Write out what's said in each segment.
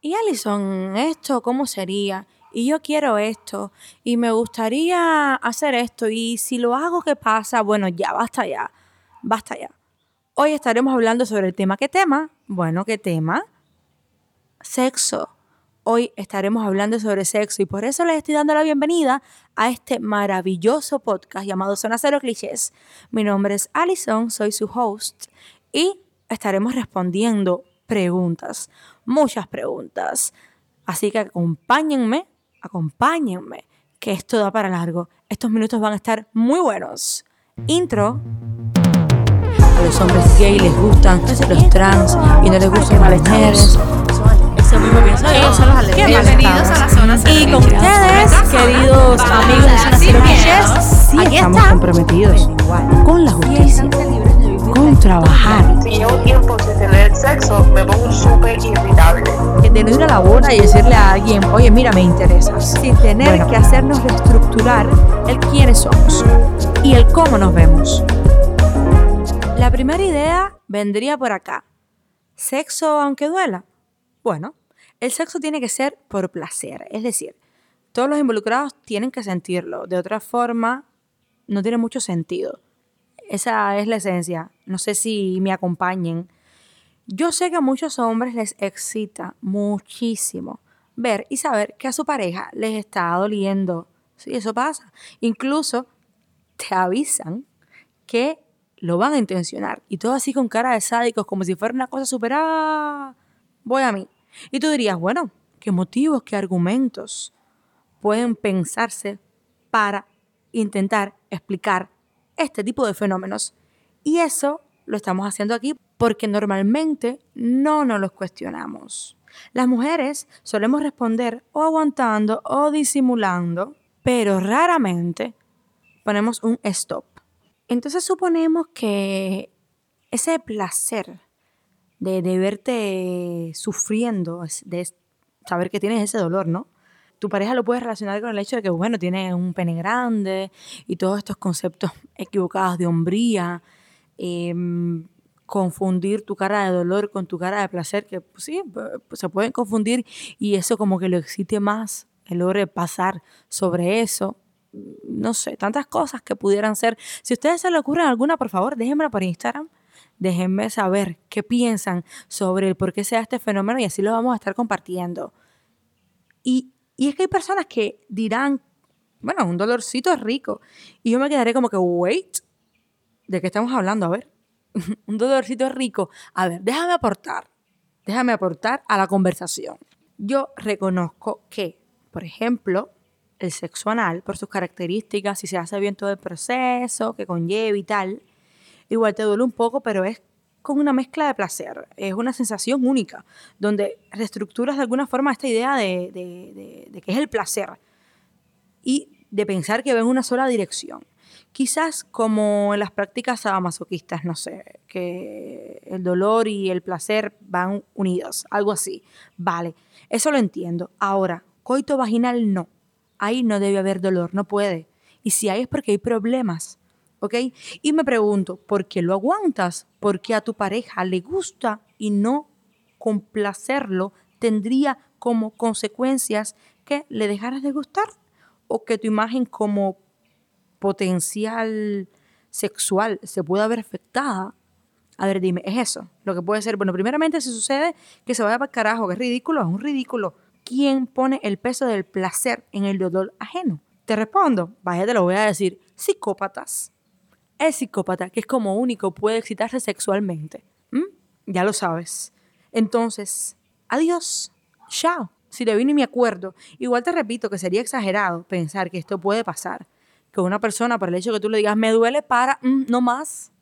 y Alison, esto, ¿cómo sería? Y yo quiero esto, y me gustaría hacer esto, y si lo hago, ¿qué pasa? Bueno, ya, basta ya, basta ya. Hoy estaremos hablando sobre el tema. ¿Qué tema? Bueno, ¿qué tema? Sexo. Hoy estaremos hablando sobre sexo y por eso les estoy dando la bienvenida a este maravilloso podcast llamado Zona Cero Clichés. Mi nombre es Alison, soy su host y estaremos respondiendo preguntas, muchas preguntas. Así que acompáñenme, acompáñenme, que esto da para largo. Estos minutos van a estar muy buenos. Intro. A los hombres gay les gustan los trans y no les gustan las mujeres. Bienvenidos a la zona Y con ustedes, queridos amigos de Zona Cero sí estamos comprometidos con la justicia, con trabajar, sexo, me pongo súper irritable. ir a la boda y decirle a alguien, oye, mira, me interesas, sin tener Bueno. que hacernos reestructurar el quiénes somos y el cómo nos vemos. La primera idea vendría por acá. ¿Sexo aunque duela? Bueno, el sexo tiene que ser por placer, es decir, todos los involucrados tienen que sentirlo, de otra forma no tiene mucho sentido. Esa es la esencia. No sé si me acompañen. Yo sé que a muchos hombres les excita muchísimo ver y saber que a su pareja les está doliendo. Sí, eso pasa. Incluso te avisan que lo van a intencionar. Y todo así con cara de sádicos, como si fuera una cosa súper... "Ah, voy a mí. Y tú dirías, bueno, ¿qué motivos, qué argumentos pueden pensarse para intentar explicar este tipo de fenómenos? Y eso lo estamos haciendo aquí porque normalmente no nos los cuestionamos. Las mujeres solemos responder o aguantando o disimulando, pero raramente ponemos un stop. Entonces suponemos que ese placer de, de verte sufriendo, de saber que tienes ese dolor, ¿no? Tu pareja lo puede relacionar con el hecho de que, bueno, tiene un pene grande y todos estos conceptos equivocados de hombría, em, confundir tu cara de dolor con tu cara de placer, que pues, sí, p- se pueden confundir y eso como que lo excite más, el logre pasar sobre eso. No sé, tantas cosas que pudieran ser. Si a ustedes se le ocurren alguna, por favor, déjenmela por Instagram. Déjenme saber qué piensan sobre el por qué se este fenómeno y así lo vamos a estar compartiendo. Y, y es que hay personas que dirán, bueno, un dolorcito es rico. Y yo me quedaré como que, wait, ¿de qué estamos hablando? A ver, un dolorcito rico. A ver, déjame aportar, déjame aportar a la conversación. Yo reconozco que, por ejemplo, el sexo anal, por sus características, si se hace bien todo el proceso, que conlleva y tal, igual te duele un poco, pero es con una mezcla de placer. Es una sensación única, donde reestructuras de alguna forma esta idea de, de- de- de que es el placer y de pensar que va en una sola dirección. Quizás como en las prácticas sadomasoquistas, no sé, que el dolor y el placer van unidos, algo así. Vale, eso lo entiendo. Ahora, coito vaginal no. Ahí no debe haber dolor, no puede. Y si hay es porque hay problemas, ¿ok? Y me pregunto, ¿por qué lo aguantas? Porque a tu pareja le gusta y no complacerlo tendría como consecuencias que le dejaras de gustar o que tu imagen como potencial sexual se pueda ver afectada. A ver, dime, ¿es eso? Lo que puede ser, bueno, primeramente si sucede que se vaya para el carajo, que es ridículo, es un ridículo. ¿Quién pone el peso del placer en el dolor ajeno? Te respondo, vaya, te lo voy a decir, psicópatas. El psicópata, que es como único puede excitarse sexualmente. ¿m? Ya lo sabes. Entonces, adiós. Chao. Si te vine y me acuerdo. Igual te repito que sería exagerado pensar que esto puede pasar. Que una persona, por el hecho que tú le digas, me duele para, mm, no más,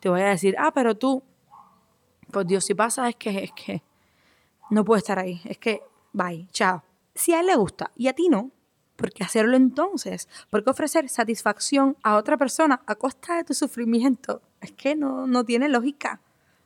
te voy a decir, ah, pero tú, por Dios, si pasa es que, es que no puede estar ahí. Es que, bye, chao. Si a él le gusta y a ti no, ¿por qué hacerlo entonces? ¿Por qué ofrecer satisfacción a otra persona a costa de tu sufrimiento? Es que no, no tiene lógica.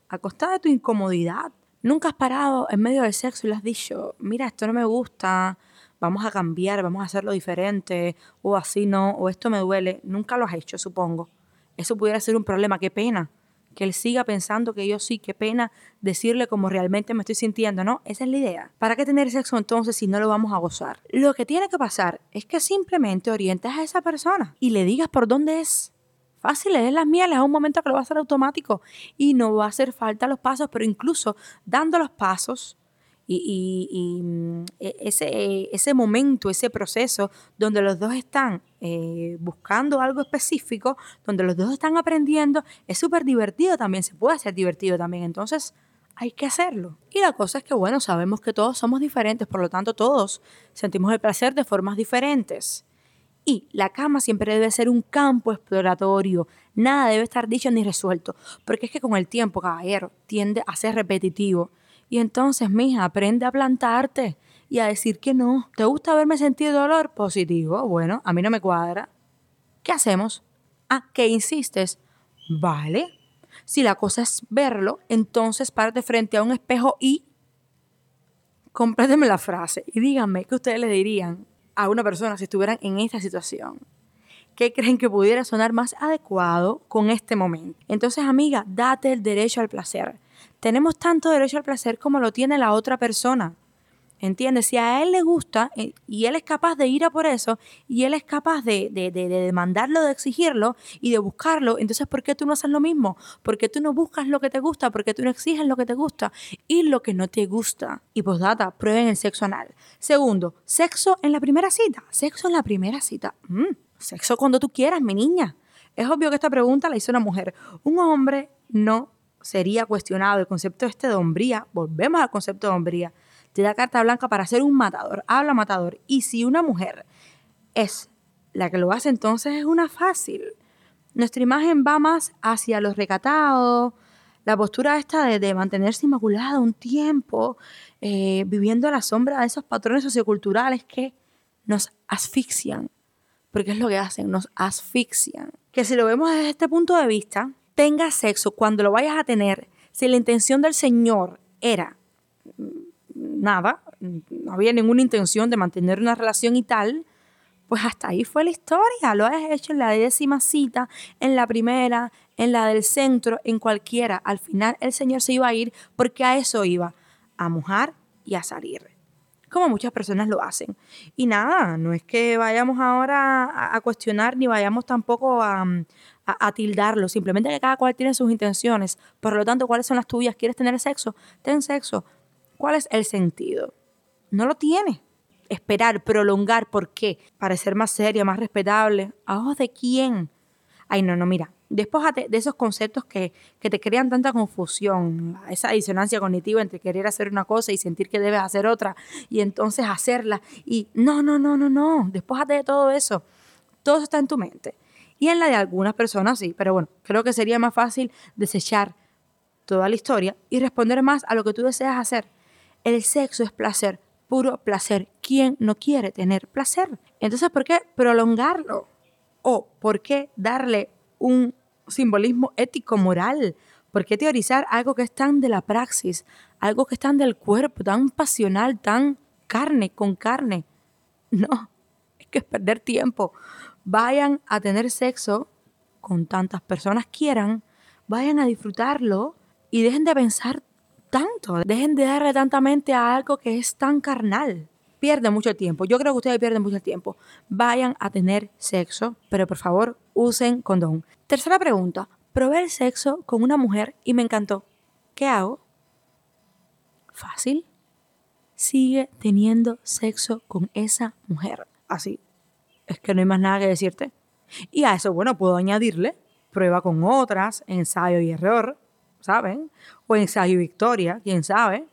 A costa de tu incomodidad. Nunca has parado en medio del sexo y le has dicho, mira, esto no me gusta, vamos a cambiar, vamos a hacerlo diferente, o así no, o esto me duele. Nunca lo has hecho, supongo. Eso pudiera ser un problema, qué pena que él siga pensando que yo sí, qué pena decirle como realmente me estoy sintiendo, ¿no? Esa es la idea. ¿Para qué tener sexo entonces si no lo vamos a gozar? Lo que tiene que pasar es que simplemente orientes a esa persona y le digas por dónde es. Fácil, es las mieles, a un momento que lo va a hacer automático y no va a hacer falta los pasos, pero incluso dando los pasos, y, mm, e, ese, momento, ese proceso donde los dos están eh, buscando algo específico, donde los dos están aprendiendo, es súper divertido también, se puede hacer divertido también. Entonces, hay que hacerlo. Y la cosa es que, bueno, sabemos que todos somos diferentes, por lo tanto, todos sentimos el placer de formas diferentes. Y la cama siempre debe ser un campo exploratorio. Nada debe estar dicho ni resuelto. Porque es que con el tiempo, caballero, tiende a ser repetitivo. Y entonces, mija, aprende a plantarte y a decir que no. ¿Te gusta verme sentir dolor? Positivo. Bueno, a mí no me cuadra. ¿Qué hacemos? Ah, ¿qué insistes? Vale. Si la cosa es verlo, entonces párate frente a un espejo y compléteme la frase y díganme qué ustedes le dirían a una persona si estuvieran en esta situación. ¿Qué creen que pudiera sonar más adecuado con este momento? Entonces, amiga, date el derecho al placer tenemos tanto derecho al placer como lo tiene la otra persona. ¿Entiendes? Si a él le gusta eh, y él es capaz de ir a por eso y él es capaz de, de, de, demandarlo, de exigirlo y de buscarlo, entonces ¿por qué tú no haces lo mismo? ¿Por qué tú no buscas lo que te gusta? ¿Por qué tú no exiges lo que te gusta y lo que no te gusta? Y pues data, prueben el sexo anal. Segundo, sexo en la primera cita. Sexo en la primera cita. Mm, sexo cuando tú quieras, mi niña. Es obvio que esta pregunta la hizo una mujer. Un hombre no sería cuestionado el concepto este de hombría, volvemos al concepto de hombría, te da carta blanca para ser un matador, habla matador. Y si una mujer es la que lo hace, entonces es una fácil. Nuestra imagen va más hacia los recatados, la postura esta de, mantenerse inmaculada un tiempo, eh, viviendo a la sombra de esos patrones socioculturales que nos asfixian, porque es lo que hacen, nos asfixian. Que si lo vemos desde este punto de vista, tenga sexo cuando lo vayas a tener, si la intención del Señor era mm, nada, no había ninguna intención de mantener una relación y tal, pues hasta ahí fue la historia. Lo has hecho en la décima cita, en la primera, en la del centro, en cualquiera. Al final el Señor se iba a ir porque a eso iba, a mojar y a salir. Como muchas personas lo hacen. Y nada, no es que vayamos ahora a, cuestionar ni vayamos tampoco a, a, tildarlo, simplemente que cada cual tiene sus intenciones. Por lo tanto, ¿cuáles son las tuyas? ¿Quieres tener sexo? Ten sexo. ¿Cuál es el sentido? No lo tiene. Esperar, prolongar, ¿por qué? Parecer más seria, más respetable. ¿A ojos de quién? Ay, no, no, mira. Despójate de esos conceptos que, que te crean tanta confusión, esa disonancia cognitiva entre querer hacer una cosa y sentir que debes hacer otra y entonces hacerla. Y no, no, no, no, no. Despójate de todo eso. Todo eso está en tu mente. Y en la de algunas personas sí, pero bueno, creo que sería más fácil desechar toda la historia y responder más a lo que tú deseas hacer. El sexo es placer, puro placer. ¿Quién no quiere tener placer? Entonces, ¿por qué prolongarlo? ¿O por qué darle un simbolismo ético, moral? ¿Por qué teorizar algo que es tan de la praxis, algo que es tan del cuerpo, tan pasional, tan carne con carne? No, es que es perder tiempo vayan a tener sexo con tantas personas quieran, vayan a disfrutarlo y dejen de pensar tanto, dejen de darle tanta mente a algo que es tan carnal. Pierden mucho tiempo, yo creo que ustedes pierden mucho tiempo. Vayan a tener sexo, pero por favor usen condón. Tercera pregunta, probé el sexo con una mujer y me encantó. ¿Qué hago? Fácil. Sigue teniendo sexo con esa mujer. Así, es que no hay más nada que decirte. Y a eso, bueno, puedo añadirle prueba con otras, ensayo y error, ¿saben? O ensayo y victoria, quién sabe,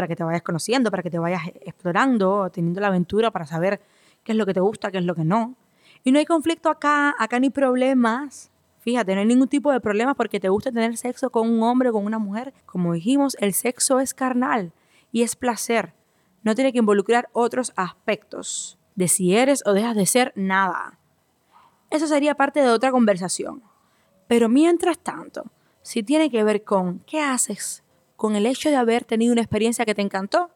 para que te vayas conociendo, para que te vayas explorando, teniendo la aventura para saber qué es lo que te gusta, qué es lo que no. Y no hay conflicto acá, acá ni problemas. Fíjate, no hay ningún tipo de problemas porque te gusta tener sexo con un hombre o con una mujer. Como dijimos, el sexo es carnal y es placer. No tiene que involucrar otros aspectos de si eres o dejas de ser nada. Eso sería parte de otra conversación. Pero mientras tanto, si tiene que ver con qué haces con el hecho de haber tenido una experiencia que te encantó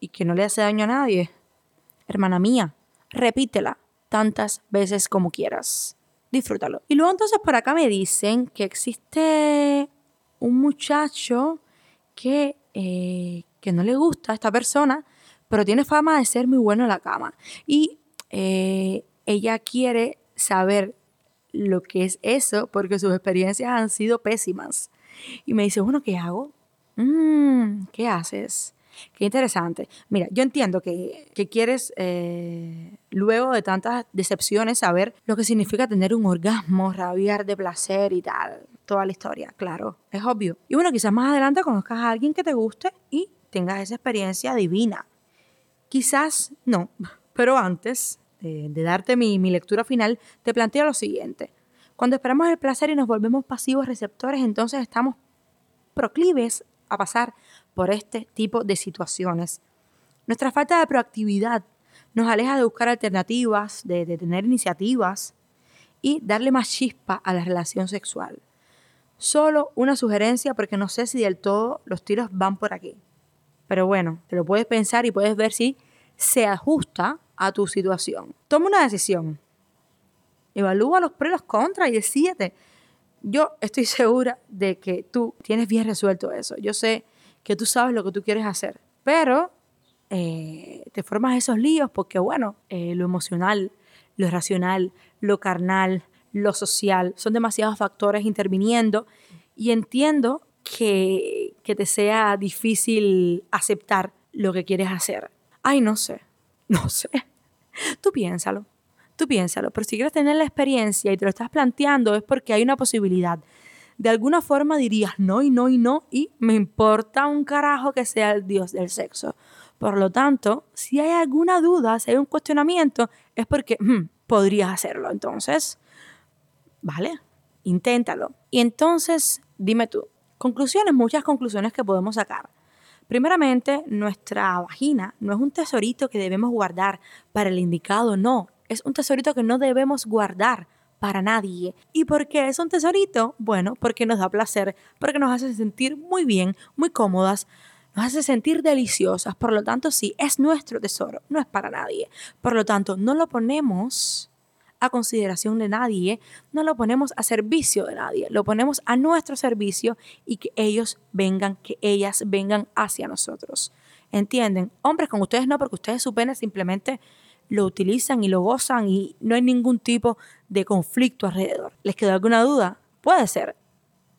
y que no le hace daño a nadie, hermana mía, repítela tantas veces como quieras. disfrútalo. Y luego entonces por acá me dicen que existe un muchacho que, eh, que no le gusta a esta persona, pero tiene fama de ser muy bueno en la cama. Y eh, ella quiere saber lo que es eso porque sus experiencias han sido pésimas. Y me dice, bueno, ¿qué hago? Mm, ¿Qué haces? Qué interesante. Mira, yo entiendo que, quieres, eh, luego de tantas decepciones, saber lo que significa tener un orgasmo, rabiar de placer y tal. Toda la historia, claro, es obvio. Y bueno, quizás más adelante conozcas a alguien que te guste y tengas esa experiencia divina. Quizás no, pero antes de, darte mi, mi lectura final, te planteo lo siguiente. Cuando esperamos el placer y nos volvemos pasivos receptores, entonces estamos proclives a pasar por este tipo de situaciones. Nuestra falta de proactividad nos aleja de buscar alternativas, de, tener iniciativas y darle más chispa a la relación sexual. Solo una sugerencia porque no sé si del todo los tiros van por aquí. Pero bueno, te lo puedes pensar y puedes ver si se ajusta a tu situación. Toma una decisión. Evalúa los pros y los contras y decídete. Yo estoy segura de que tú tienes bien resuelto eso. Yo sé que tú sabes lo que tú quieres hacer. Pero eh, te formas esos líos porque, bueno, eh, lo emocional, lo racional, lo carnal, lo social, son demasiados factores interviniendo y entiendo que, que te sea difícil aceptar lo que quieres hacer. Ay, no sé, no sé. Tú piénsalo, tú piénsalo, pero si quieres tener la experiencia y te lo estás planteando es porque hay una posibilidad de alguna forma dirías no y no y no y me importa un carajo que sea el dios del sexo. Por lo tanto, si hay alguna duda, si hay un cuestionamiento, es porque hmm, podrías hacerlo. Entonces, vale, inténtalo. Y entonces, dime tú, conclusiones, muchas conclusiones que podemos sacar. Primeramente, nuestra vagina no es un tesorito que debemos guardar para el indicado, no, es un tesorito que no debemos guardar para nadie. ¿Y por qué es un tesorito? Bueno, porque nos da placer, porque nos hace sentir muy bien, muy cómodas, nos hace sentir deliciosas. Por lo tanto, sí, es nuestro tesoro, no es para nadie. Por lo tanto, no lo ponemos a consideración de nadie, no lo ponemos a servicio de nadie, lo ponemos a nuestro servicio y que ellos vengan, que ellas vengan hacia nosotros. ¿Entienden? Hombres con ustedes no, porque ustedes su pene simplemente lo utilizan y lo gozan y no hay ningún tipo de conflicto alrededor. ¿Les quedó alguna duda? Puede ser,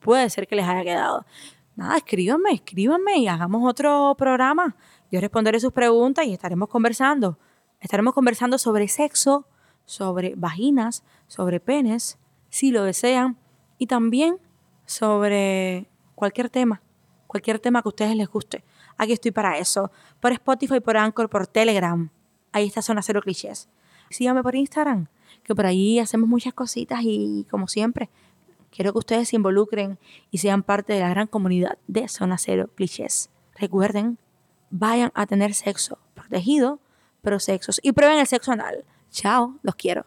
puede ser que les haya quedado. Nada, escríbanme, escríbanme y hagamos otro programa. Yo responderé sus preguntas y estaremos conversando. Estaremos conversando sobre sexo, sobre vaginas, sobre penes, si lo desean, y también sobre cualquier tema, cualquier tema que a ustedes les guste. Aquí estoy para eso, por Spotify, por Anchor, por Telegram. Ahí está Zona Cero Clichés. Síganme por Instagram, que por ahí hacemos muchas cositas y como siempre, quiero que ustedes se involucren y sean parte de la gran comunidad de Zona Cero Clichés. Recuerden, vayan a tener sexo protegido, pero sexos y prueben el sexo anal. Chao, los quiero.